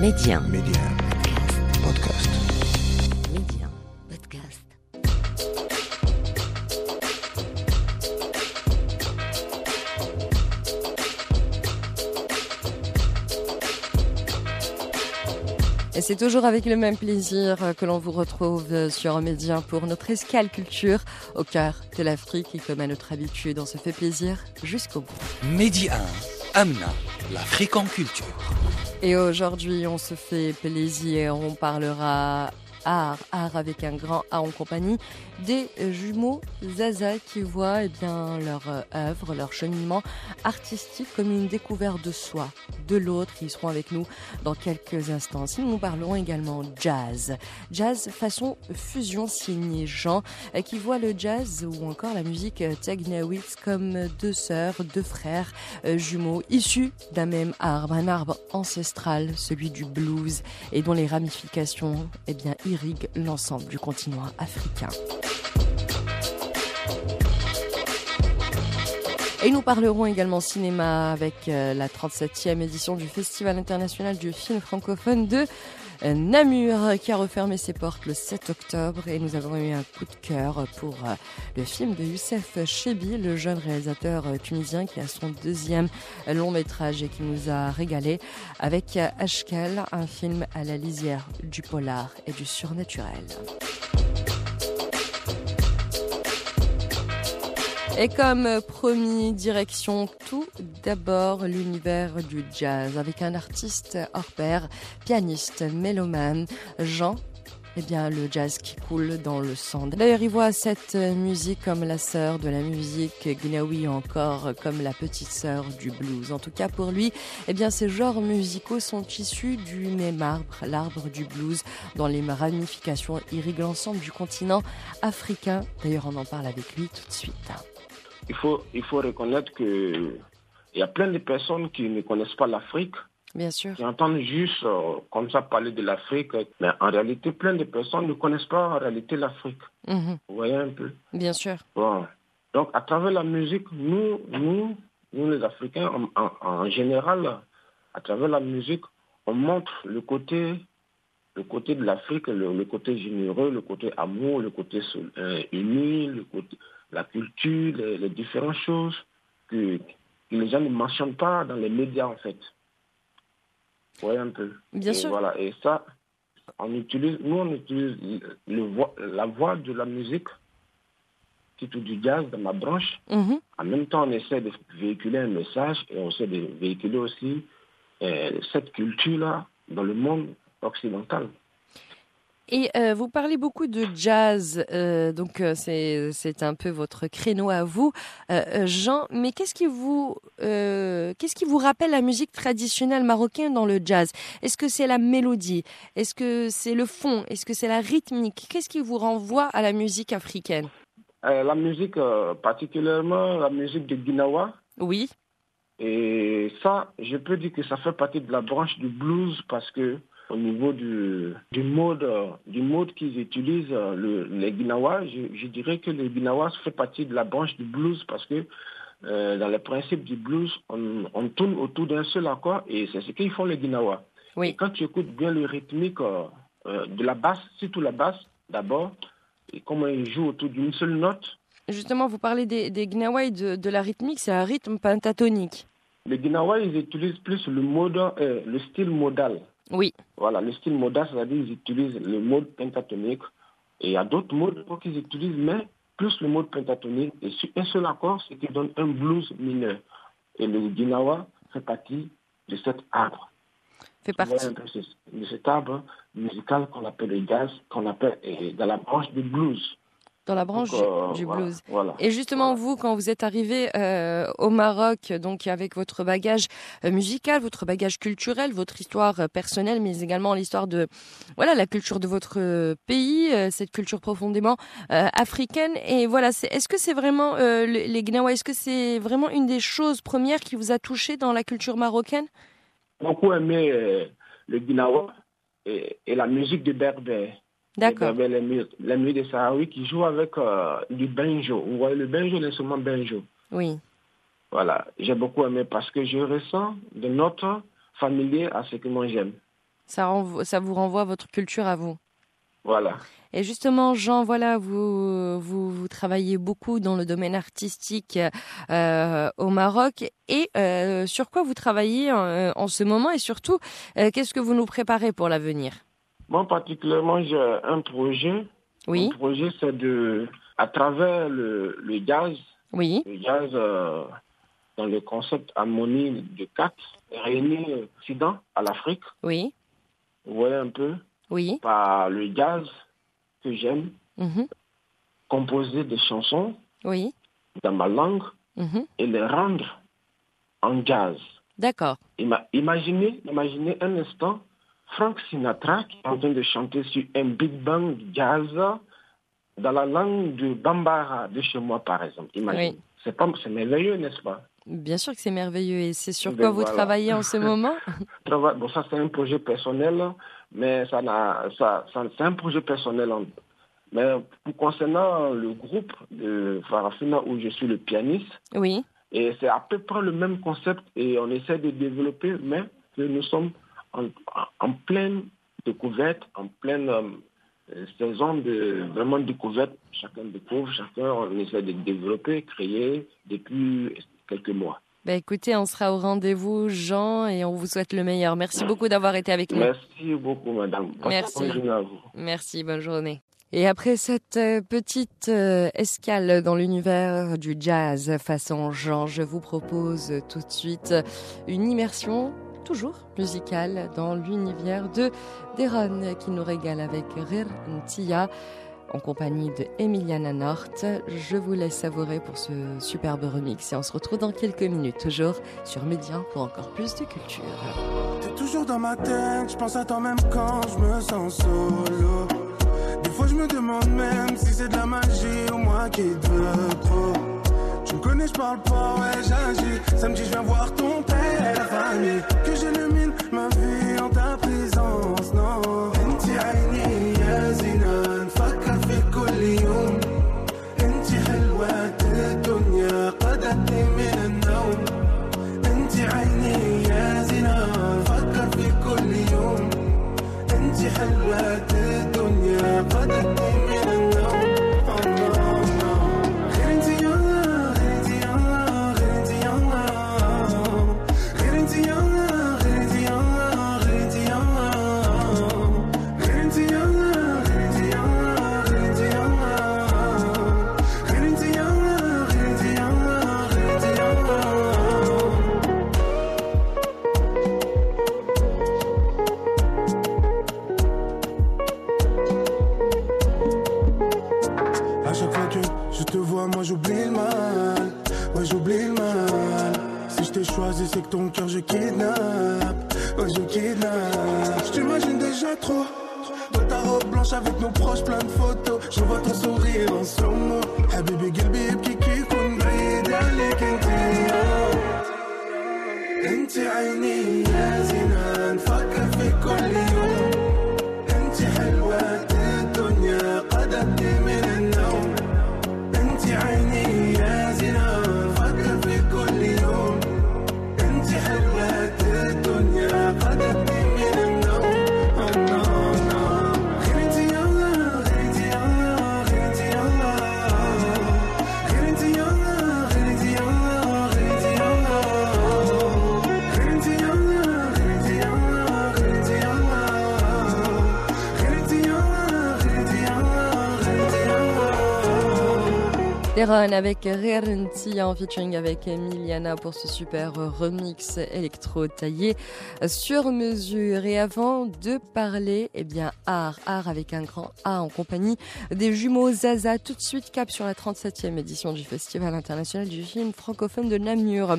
Média. Média. Podcast. Média. Podcast. Et c'est toujours avec le même plaisir que l'on vous retrouve sur Média pour notre escale culture au cœur de l'Afrique et comme à notre habitude, on se fait plaisir jusqu'au bout. Midi 1, Amna, l'Afrique en culture. Et aujourd'hui, on se fait plaisir, on parlera art, art avec un grand A en compagnie des jumeaux Zaza qui voient eh bien, leur euh, œuvre, leur cheminement artistique comme une découverte de soi, de l'autre. Ils seront avec nous dans quelques instants. Nous parlerons également jazz. Jazz façon fusion signé Jean euh, qui voit le jazz ou encore la musique Tegnawitz comme deux sœurs, deux frères euh, jumeaux issus d'un même arbre, un arbre ancestral, celui du blues et dont les ramifications eh bien, irriguent l'ensemble du continent africain. Et nous parlerons également cinéma avec euh, la 37e édition du Festival international du film francophone de euh, Namur qui a refermé ses portes le 7 octobre et nous avons eu un coup de cœur pour euh, le film de Youssef Chebi, le jeune réalisateur tunisien qui a son deuxième long métrage et qui nous a régalé avec Ashkel, un film à la lisière du polar et du surnaturel. Et comme promis, direction tout d'abord l'univers du jazz avec un artiste hors pair, pianiste, mélomane, Jean. Eh bien, le jazz qui coule dans le sang. D'ailleurs, il voit cette musique comme la sœur de la musique gnawi, encore comme la petite sœur du blues. En tout cas, pour lui, eh bien, ces genres musicaux sont issus du même arbre, l'arbre du blues, dont les ramifications irriguent l'ensemble du continent africain. D'ailleurs, on en parle avec lui tout de suite il faut, il faut reconnaître que il y a plein de personnes qui ne connaissent pas l'Afrique. Bien sûr. Qui entendent juste euh, comme ça parler de l'Afrique, mais en réalité, plein de personnes ne connaissent pas en réalité l'Afrique. Mhm. Vous voyez un peu? Bien sûr. Bon. Donc, à travers la musique, nous, nous, nous les Africains, en, en- en général, à travers la musique, on montre le côté, le côté de l'Afrique, le, le côté généreux, le côté amour, le côté euh, uni, le côté, la culture, les, les différentes choses que, que les gens ne mentionnent pas dans les médias, en fait. Vous voyez un peu Bien et sûr. Voilà, et ça, on utilise, nous, on utilise le, la voix de la musique, surtout du jazz dans ma branche. Mhm. En même temps, on essaie de véhiculer un message et on essaie de véhiculer aussi euh, cette culture-là dans le monde occidental. Et euh, vous parlez beaucoup de jazz, euh, donc euh, c'est c'est un peu votre créneau à vous, Euh, Jean. Mais qu'est-ce qui vous qu'est-ce qui vous rappelle la musique traditionnelle marocaine dans le jazz? Est-ce que c'est la mélodie? Est-ce que c'est le fond? Est-ce que c'est la rythmique? Qu'est-ce qui vous renvoie à la musique africaine? La musique, particulièrement la musique de Guinawa, Oui. et ça, je peux dire que ça fait partie de la branche du blues parce que au niveau du, du mode, du mode qu'ils utilisent, le, les Guinawa, je, je dirais que les Guinawa fait partie de la branche du blues parce que euh, dans le principe du blues, on, on tourne autour d'un seul accord et c'est ce qu'ils font les Guinawa. Oui. Et quand tu écoutes bien le rythmique euh, euh, de la basse, surtout la basse d'abord, et comment ils jouent autour d'une seule note, Justement, vous parlez des, des gnawa et de, de la rythmique, c'est un rythme pentatonique. les Guinawa, ils utilisent plus le mode, euh, le style modal. Oui. Voilà, le style modal, c'est-à-dire qu'ils utilisent le mode pentatonique. Et il y a d'autres modes qu'ils utilisent, mais plus le mode pentatonique. Et sur un seul accord, ce qui donne un blues mineur. Et le Guinawa fait partie de cet arbre. Fait partie. de cet arbre musical qu'on appelle le jazz, qu'on appelle dans la branche du blues. Dans la branche Donc, du blues. Voilà. Et justement, Voilà. vous, quand vous êtes arrivé euh, au Maroc, donc avec votre bagage euh, musical, votre bagage culturel, votre histoire euh, personnelle, mais également l'histoire de voilà la culture de votre pays, cette culture profondément africaine. Et voilà, est-ce que c'est vraiment les, Gnawa Est-ce que c'est vraiment une des choses premières qui vous a touché dans la culture marocaine? Beaucoup aimé le Guinawa et, et la musique de Berbère. D'accord. Les, Berbères, les, mu- les musiques des Sahraouis qui jouent avec euh, du banjo. Vous voyez le banjo, l'instrument banjo. Oui. Voilà, j'ai beaucoup aimé parce que je ressens de notre familier à ce que moi j'aime. Ça, ça vous renvoie à votre culture à vous. Voilà. Et justement, Jean, voilà, vous, vous, travaillez beaucoup dans le domaine artistique euh, au Maroc. Et euh, sur quoi vous travaillez en, ce moment? Et surtout, euh, qu'est-ce que vous nous préparez pour l'avenir? Moi, particulièrement, j'ai un projet. Oui. Mon projet, c'est de, à travers le, le jazz, oui. le jazz dans le concept harmonie de quatre, réunir l'Occident à l'Afrique. Oui. Vous voyez un peu? Oui. Par le jazz que j'aime, mhm. composer des chansons oui. dans ma langue mhm. et les rendre en jazz. D'accord. imaginez, imaginez un instant Frank Sinatra qui est en train de chanter sur un big bang jazz dans la langue de Bambara de chez moi, par exemple. Imaginez. C'est pas, c'est merveilleux, n'est-ce pas? Bien sûr que c'est merveilleux. Et c'est sur Ben quoi vous travaillez en ce moment? Bon, ça c'est un projet personnel, mais ça n'a, ça, ça- c'est un projet personnel. Mais concernant le groupe de Farafina où je suis le pianiste, Oui. et c'est à peu près le même concept et on essaie de développer, mais nous sommes en, en pleine découverte, en pleine euh, saison de vraiment découverte. Chacun découvre, chacun on essaie de développer, créer depuis quelques mois. Bah écoutez, on sera au rendez-vous, Jean, et on vous souhaite le meilleur. Merci beaucoup d'avoir été avec nous. Merci beaucoup, madame. Bonne Merci. journée à vous. Merci, bonne journée. Et après cette euh, petite euh, escale dans l'univers du jazz façon Jean, je vous propose tout de suite une immersion toujours musicale dans l'univers de Deron qui nous régale avec Rir Ntia en compagnie de Emiliana Nort. Je vous laisse savourer pour ce superbe remix et on se retrouve dans quelques minutes toujours sur Média pour encore plus de culture. T'es toujours dans ma tête, je pense à toi même quand je me sens solo. Des fois je me demande même si c'est de la magie ou moi qui te trop. Tu me connais, je parle pas, ouais j'agis. Samedi je viens voir ton père famille. Que j'illumine ma vie que je te vois, moi j'oublie le mal. Ouais, j'oublie le mal. Si je t'ai choisi, c'est que ton cœur je kidnappe. Ouais, je kidnappe. Je t'imagine déjà trop. Dans ta robe blanche avec nos proches, plein de photos. Je vois ton sourire en slow-mo. Habibi قلبي يبكي كي يكون بعيد عليك انت انت عيني يا Avec Rerenti en featuring avec Emiliana pour ce super remix électro taillé sur mesure. Et avant de parler, eh bien, art, art avec un grand A en compagnie des jumeaux Zaza. Tout de suite, cap sur la 37e édition du Festival international du film francophone de Namur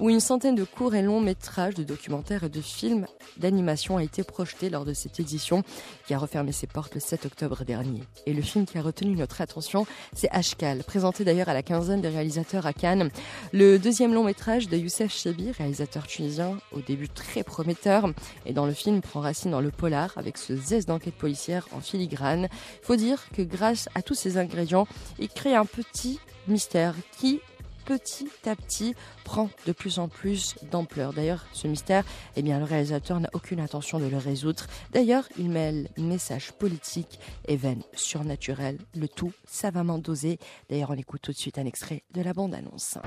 où une centaine de courts et longs métrages de documentaires et de films d'animation a été projeté lors de cette édition qui a refermé ses portes le 7 octobre dernier. Et le film qui a retenu notre attention, c'est Ashkal, présenté d'ailleurs à la quinzaine des réalisateurs à Cannes. Le deuxième long métrage de Youssef Chebi, réalisateur tunisien, au début très prometteur, et dans le film prend racine dans le polar avec ce zeste d'enquête policière en filigrane. Il faut dire que grâce à tous ces ingrédients, il crée un petit mystère qui petit à petit prend de plus en plus d'ampleur. D'ailleurs, ce mystère, eh bien, le réalisateur n'a aucune intention de le résoudre. D'ailleurs, il mêle message politique et veine surnaturelle, le tout savamment dosé. D'ailleurs, on écoute tout de suite un extrait de la bande-annonce.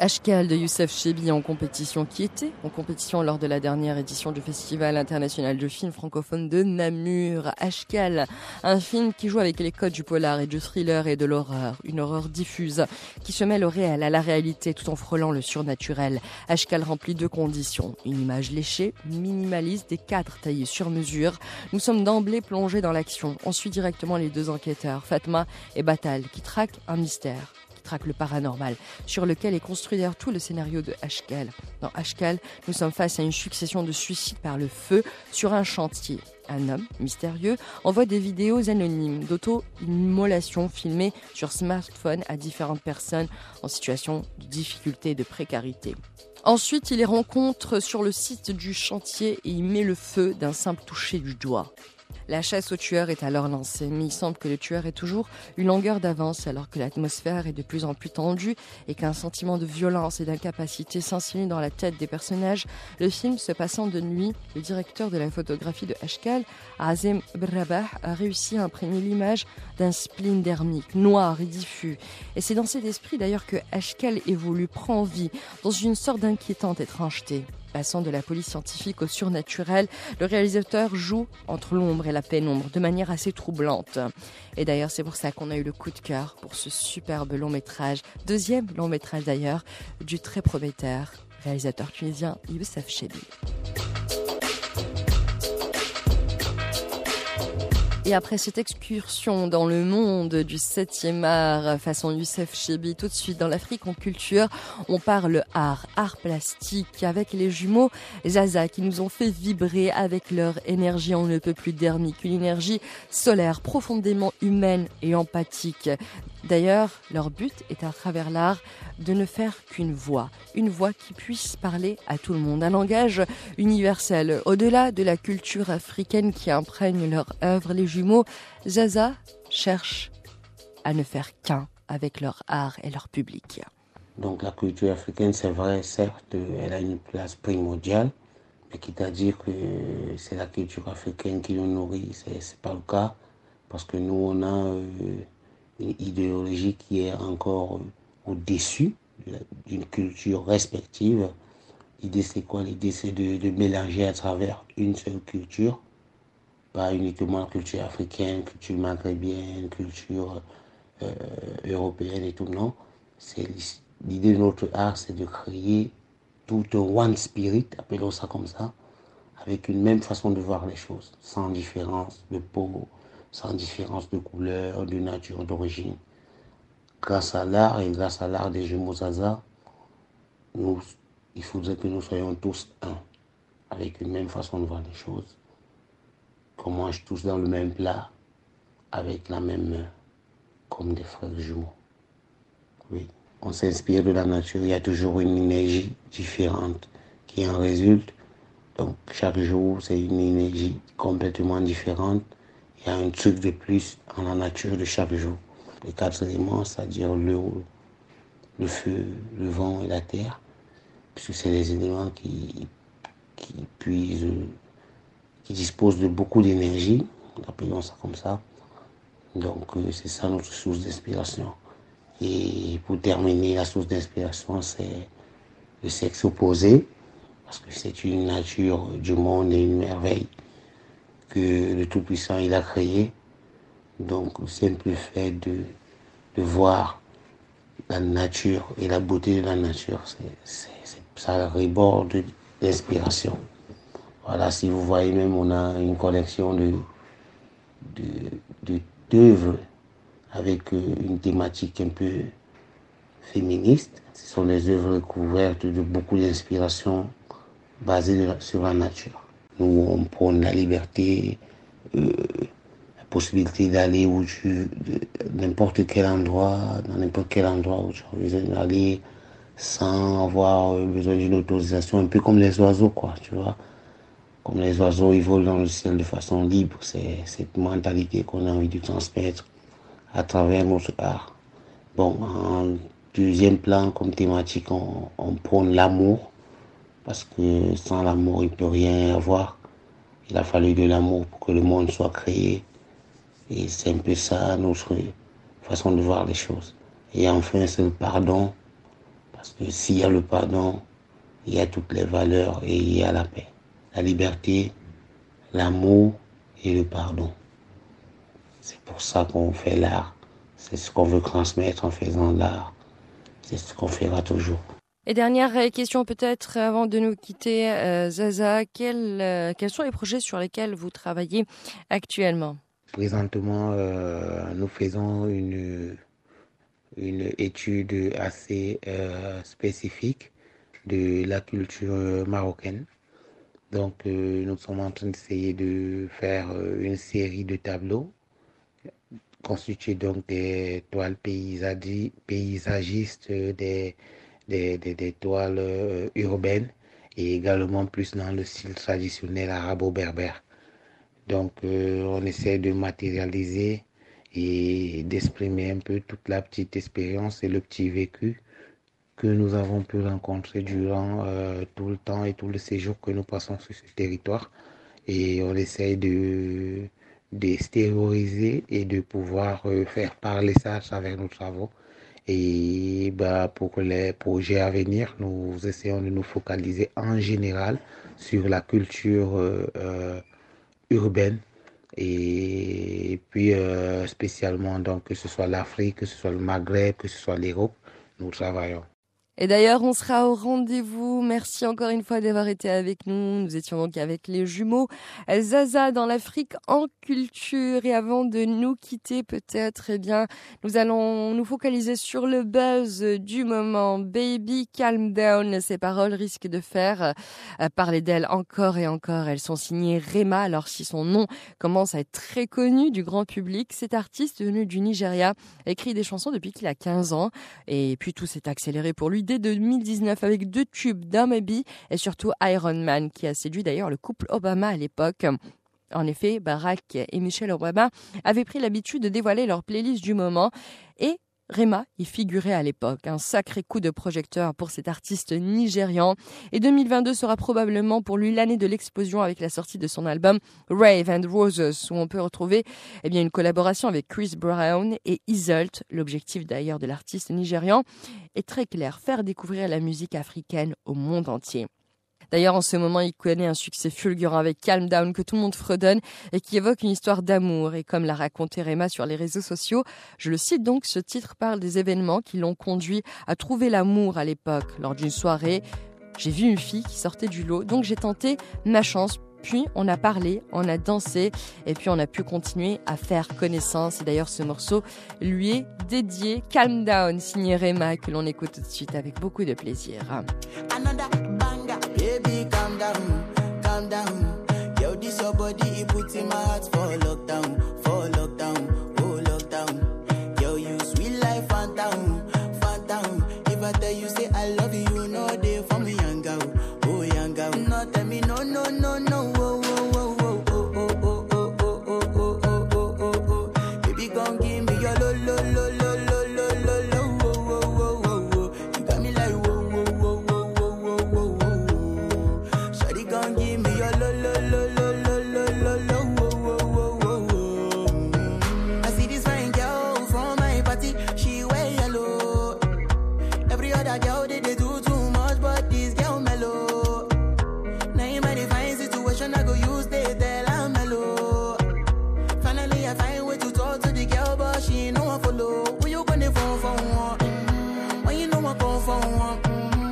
Ashkal de Youssef Chebi en compétition, qui était en compétition lors de la dernière édition du Festival international de films francophones de Namur. Ashkal, un film qui joue avec les codes du polar et du thriller et de l'horreur, une horreur diffuse qui se mêle au réel, à la réalité tout en frôlant le surnaturel. Ashkal remplit deux conditions, une image léchée, minimaliste, des cadres taillés sur mesure. Nous sommes d'emblée plongés dans l'action. On suit directement les deux enquêteurs, Fatma et Batal, qui traquent un mystère traque le paranormal, sur lequel est construit d'ailleurs tout le scénario de Ashkal. Dans Ashkal, nous sommes face à une succession de suicides par le feu sur un chantier. Un homme mystérieux envoie des vidéos anonymes d'auto-immolation filmées sur smartphone à différentes personnes en situation de difficulté et de précarité. Ensuite, il les rencontre sur le site du chantier et y met le feu d'un simple toucher du doigt. La chasse au tueur est alors lancée, mais il semble que le tueur ait toujours une longueur d'avance alors que l'atmosphère est de plus en plus tendue et qu'un sentiment de violence et d'incapacité s'insinue dans la tête des personnages. Le film se passant de nuit, le directeur de la photographie de Ashkal, Azem Brabah, a réussi à imprégner l'image d'un spleen dermique, noir et diffus. Et c'est dans cet esprit d'ailleurs que Ashkal évolue, prend vie, dans une sorte d'inquiétante étrangeté. Passant de la police scientifique au surnaturel, le réalisateur joue entre l'ombre et la pénombre de manière assez troublante. Et d'ailleurs, c'est pour ça qu'on a eu le coup de cœur pour ce superbe long métrage, deuxième long métrage d'ailleurs, du très prometteur réalisateur tunisien Youssef Chebi. Et après cette excursion dans le monde du 7e art façon Youssef Chebi, tout de suite dans l'Afrique en culture, on parle art, art plastique avec les jumeaux Zaza qui nous ont fait vibrer avec leur énergie on ne peut plus dermique, une énergie solaire profondément humaine et empathique. D'ailleurs, leur but est à travers l'art de ne faire qu'une voix, une voix qui puisse parler à tout le monde, un langage universel. Au-delà de la culture africaine qui imprègne leur œuvre, les jumeaux Zaza cherchent à ne faire qu'un avec leur art et leur public. Donc la culture africaine, c'est vrai, certes, elle a une place primordiale, mais quitte à dire que c'est la culture africaine qui nous nourrit, c'est pas le cas, parce que nous, on a... Euh, idéologie qui est encore au-dessus d'une culture respective. L'idée, c'est quoi? L'idée, c'est de, mélanger à travers une seule culture, pas uniquement la culture africaine, culture maghrébienne, culture euh, européenne et tout, non. C'est l'idée de notre art, c'est de créer tout un one spirit, appelons ça comme ça, avec une même façon de voir les choses, sans différence de peau, sans différence de couleur, de nature, d'origine. Grâce à l'art et grâce à l'art des jumeaux Zaza, nous, il faudrait que nous soyons tous un, avec une même façon de voir les choses, qu'on mange tous dans le même plat, avec la même main, comme des frères jumeaux. Oui, on s'inspire de la nature, il y a toujours une énergie différente qui en résulte. Donc chaque jour, c'est une énergie complètement différente il y a un truc de plus en la nature de chaque jour. Les quatre éléments, c'est-à-dire l'eau, le feu, le vent et la terre, puisque c'est des éléments qui, qui puisent, qui disposent de beaucoup d'énergie, appelons ça comme ça. Donc euh, c'est ça notre source d'inspiration. Et pour terminer, la source d'inspiration, c'est le sexe opposé, parce que c'est une nature du monde et une merveille que le Tout-Puissant il a créé. Donc le simple fait de, de voir la nature et la beauté de la nature, c'est, ça reborde d'inspiration. Voilà, si vous voyez même, on a une collection de, de, d'œuvres avec euh, une thématique un peu féministe. Ce sont des œuvres couvertes de beaucoup d'inspiration basées sur la nature. Nous, on prône la liberté, euh, la possibilité d'aller où tu, n'importe quel endroit, dans n'importe quel endroit où tu as besoin d'aller, sans avoir besoin d'une autorisation, un peu comme les oiseaux, quoi, tu vois. Comme les oiseaux, ils volent dans le ciel de façon libre. C'est cette mentalité qu'on a envie de transmettre à travers notre art. Bon, en deuxième plan, comme thématique, on, on prône l'amour, parce que sans l'amour, il ne peut rien avoir. Il a fallu de l'amour pour que le monde soit créé. Et c'est un peu ça notre façon de voir les choses. Et enfin, c'est le pardon parce que s'il y a le pardon, il y a toutes les valeurs et il y a la paix. La liberté, l'amour et le pardon. C'est pour ça qu'on fait l'art. C'est ce qu'on veut transmettre en faisant l'art. C'est ce qu'on fera toujours. Et dernière question peut-être avant de nous quitter, euh, Zaza, quels, euh, quels sont les projets sur lesquels vous travaillez actuellement? Présentement, euh, nous faisons une une étude assez spécifique de la culture marocaine. Donc, nous sommes en train d'essayer de faire une série de tableaux constitués donc des toiles paysagistes, des, des, des, toiles urbaines et également plus dans le style traditionnel arabo-berbère. Donc, on essaie de matérialiser et d'exprimer un peu toute la petite expérience et le petit vécu que nous avons pu rencontrer durant euh, tout le temps et tout le séjour que nous passons sur ce territoire. Et on essaye de, d'extérioriser et de pouvoir euh, faire parler ça à travers nos travaux. Et bah, pour les projets à venir, nous essayons de nous focaliser en général sur la culture euh, urbaine et puis euh, spécialement donc que ce soit l'Afrique, que ce soit le Maghreb, que ce soit l'Europe, nous travaillons. Et d'ailleurs, on sera au rendez-vous. Merci encore une fois d'avoir été avec nous. Nous étions donc avec les jumeaux Zaza dans l'Afrique en culture. Et avant de nous quitter, peut-être, eh bien, nous allons nous focaliser sur le buzz du moment. Baby, calm down. Ces paroles risquent de faire euh, parler d'elle encore et encore. Elles sont signées Rema. Alors, si son nom commence à être très connu du grand public, cet artiste venu du Nigeria écrit des chansons depuis qu'il a 15 ans. Et puis, tout s'est accéléré pour lui dès 2019 avec deux tubes d'Amabi et surtout Iron Man qui a séduit d'ailleurs le couple Obama à l'époque. En effet, Barack et Michelle Obama avaient pris l'habitude de dévoiler leur playlist du moment et Rema y figurait à l'époque. Un sacré coup de projecteur pour cet artiste nigérian. Et 2022 sera probablement pour lui l'année de l'explosion avec la sortie de son album Rave and Roses, où on peut retrouver eh bien, une collaboration avec Chris Brown et Isolt. L'objectif d'ailleurs de l'artiste nigérian est très clair, faire découvrir la musique africaine au monde entier. D'ailleurs, en ce moment, il connaît un succès fulgurant avec Calm Down que tout le monde fredonne et qui évoque une histoire d'amour. Et comme l'a raconté Rema sur les réseaux sociaux, je le cite donc, ce titre parle des événements qui l'ont conduit à trouver l'amour à l'époque. Lors d'une soirée, j'ai vu une fille qui sortait du lot, donc j'ai tenté ma chance puis on a parlé, on a dansé et puis on a pu continuer à faire connaissance. Et d'ailleurs ce morceau lui est dédié. Calm Down, signé Rema, que l'on écoute tout de suite avec beaucoup de plaisir. Baby, calm down, calm down. Yo, this your body, it puts in my heart for lockdown,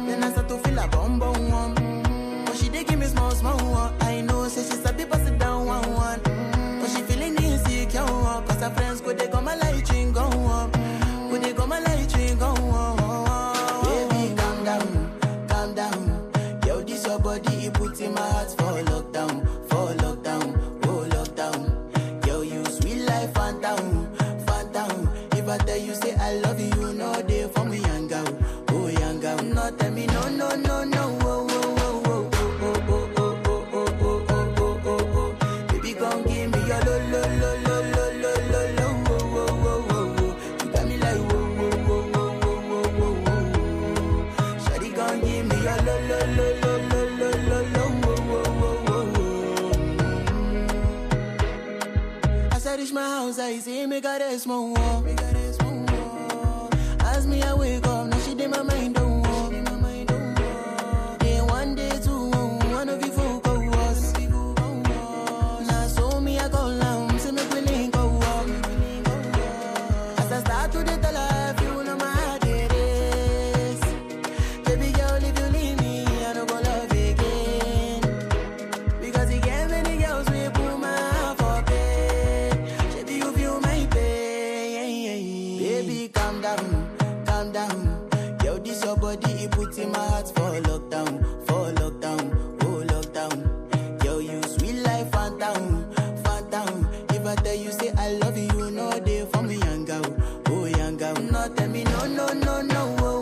Then I start to feel a bum bum one. But she did give me small small one. I know, say she's a people sit down one one. But she feelin' insecure, cause her friends go they come my life go As I reach my house, I see me got a small wall. As me I wake up, tell you say I love you, no day for me, young. Oh, young girl. No, tell me no, no, no, no. Oh.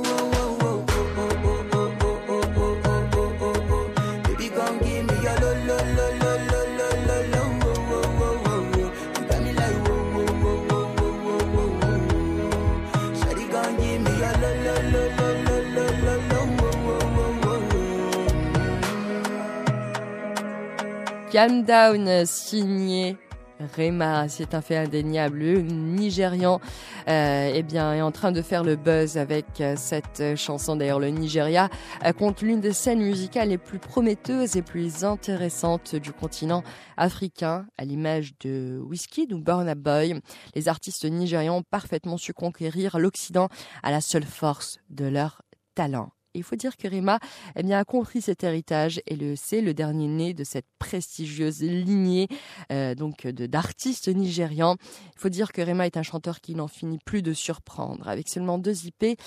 Calm Down, signé Rema, c'est un fait indéniable. Le Nigérian euh, eh bien, est en train de faire le buzz avec euh, cette chanson. D'ailleurs, le Nigeria euh, compte l'une des scènes musicales les plus prometteuses et plus intéressantes du continent africain, à l'image de Wizkid ou Burna Boy. Les artistes nigérians ont parfaitement su conquérir l'Occident à la seule force de leur talent. Il faut dire que Rima eh bien, a compris cet héritage et le c'est le dernier né de cette prestigieuse lignée euh, donc d'artistes nigérians. Il faut dire que Rema est un chanteur qui n'en finit plus de surprendre. Avec seulement deux IP,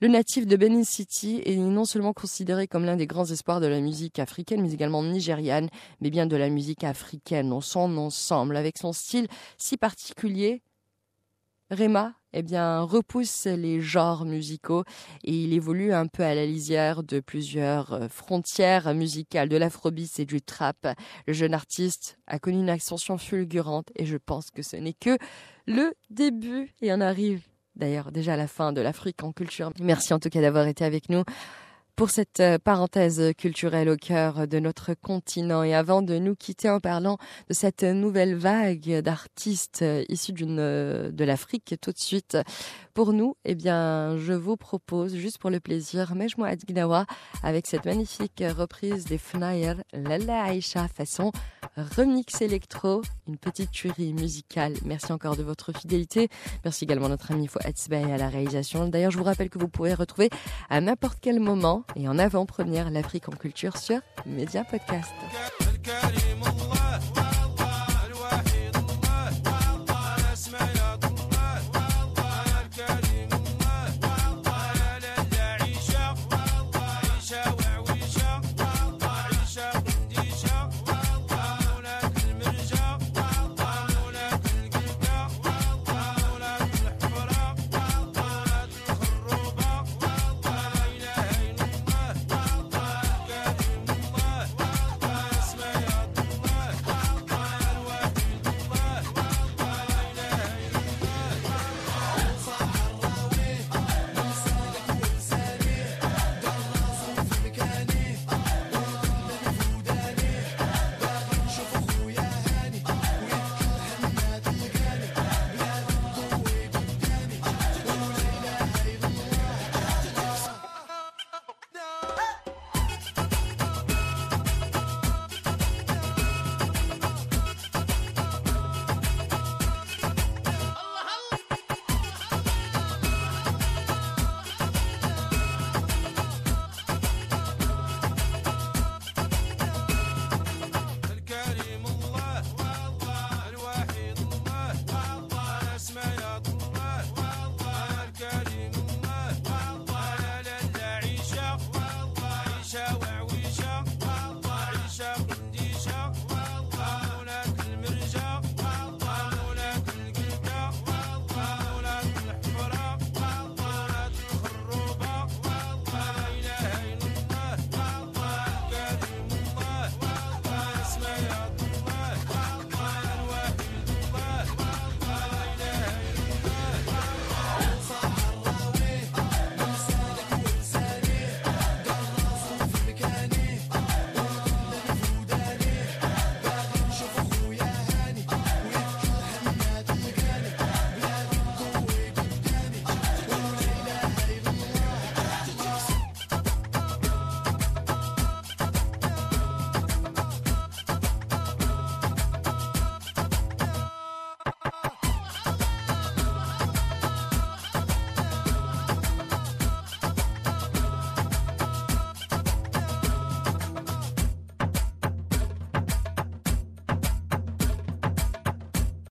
le natif de Benin City est non seulement considéré comme l'un des grands espoirs de la musique africaine, mais également nigériane, mais bien de la musique africaine dans son ensemble. Avec son style si particulier, Rema eh bien, repousse les genres musicaux et il évolue un peu à la lisière de plusieurs euh, frontières musicales, de l'afrobeat et du trap. Le jeune artiste a connu une ascension fulgurante et je pense que ce n'est que le début et on arrive d'ailleurs déjà à la fin de l'Afrique en culture. Merci en tout cas d'avoir été avec nous pour cette euh, parenthèse culturelle au cœur de notre continent. Et avant de nous quitter en parlant de cette nouvelle vague d'artistes issus d'une, euh, de l'Afrique tout de suite, pour nous, eh bien, je vous propose, juste pour le plaisir, Mejmoua Gnawa avec cette magnifique reprise des Fnayer, Lala Aisha, façon remix électro, une petite tuerie musicale. Merci encore de votre fidélité. Merci également à notre ami Fouad Sbey à la réalisation. D'ailleurs, je vous rappelle que vous pouvez retrouver à n'importe quel moment et en avant-première l'Afrique en culture sur Média Podcast.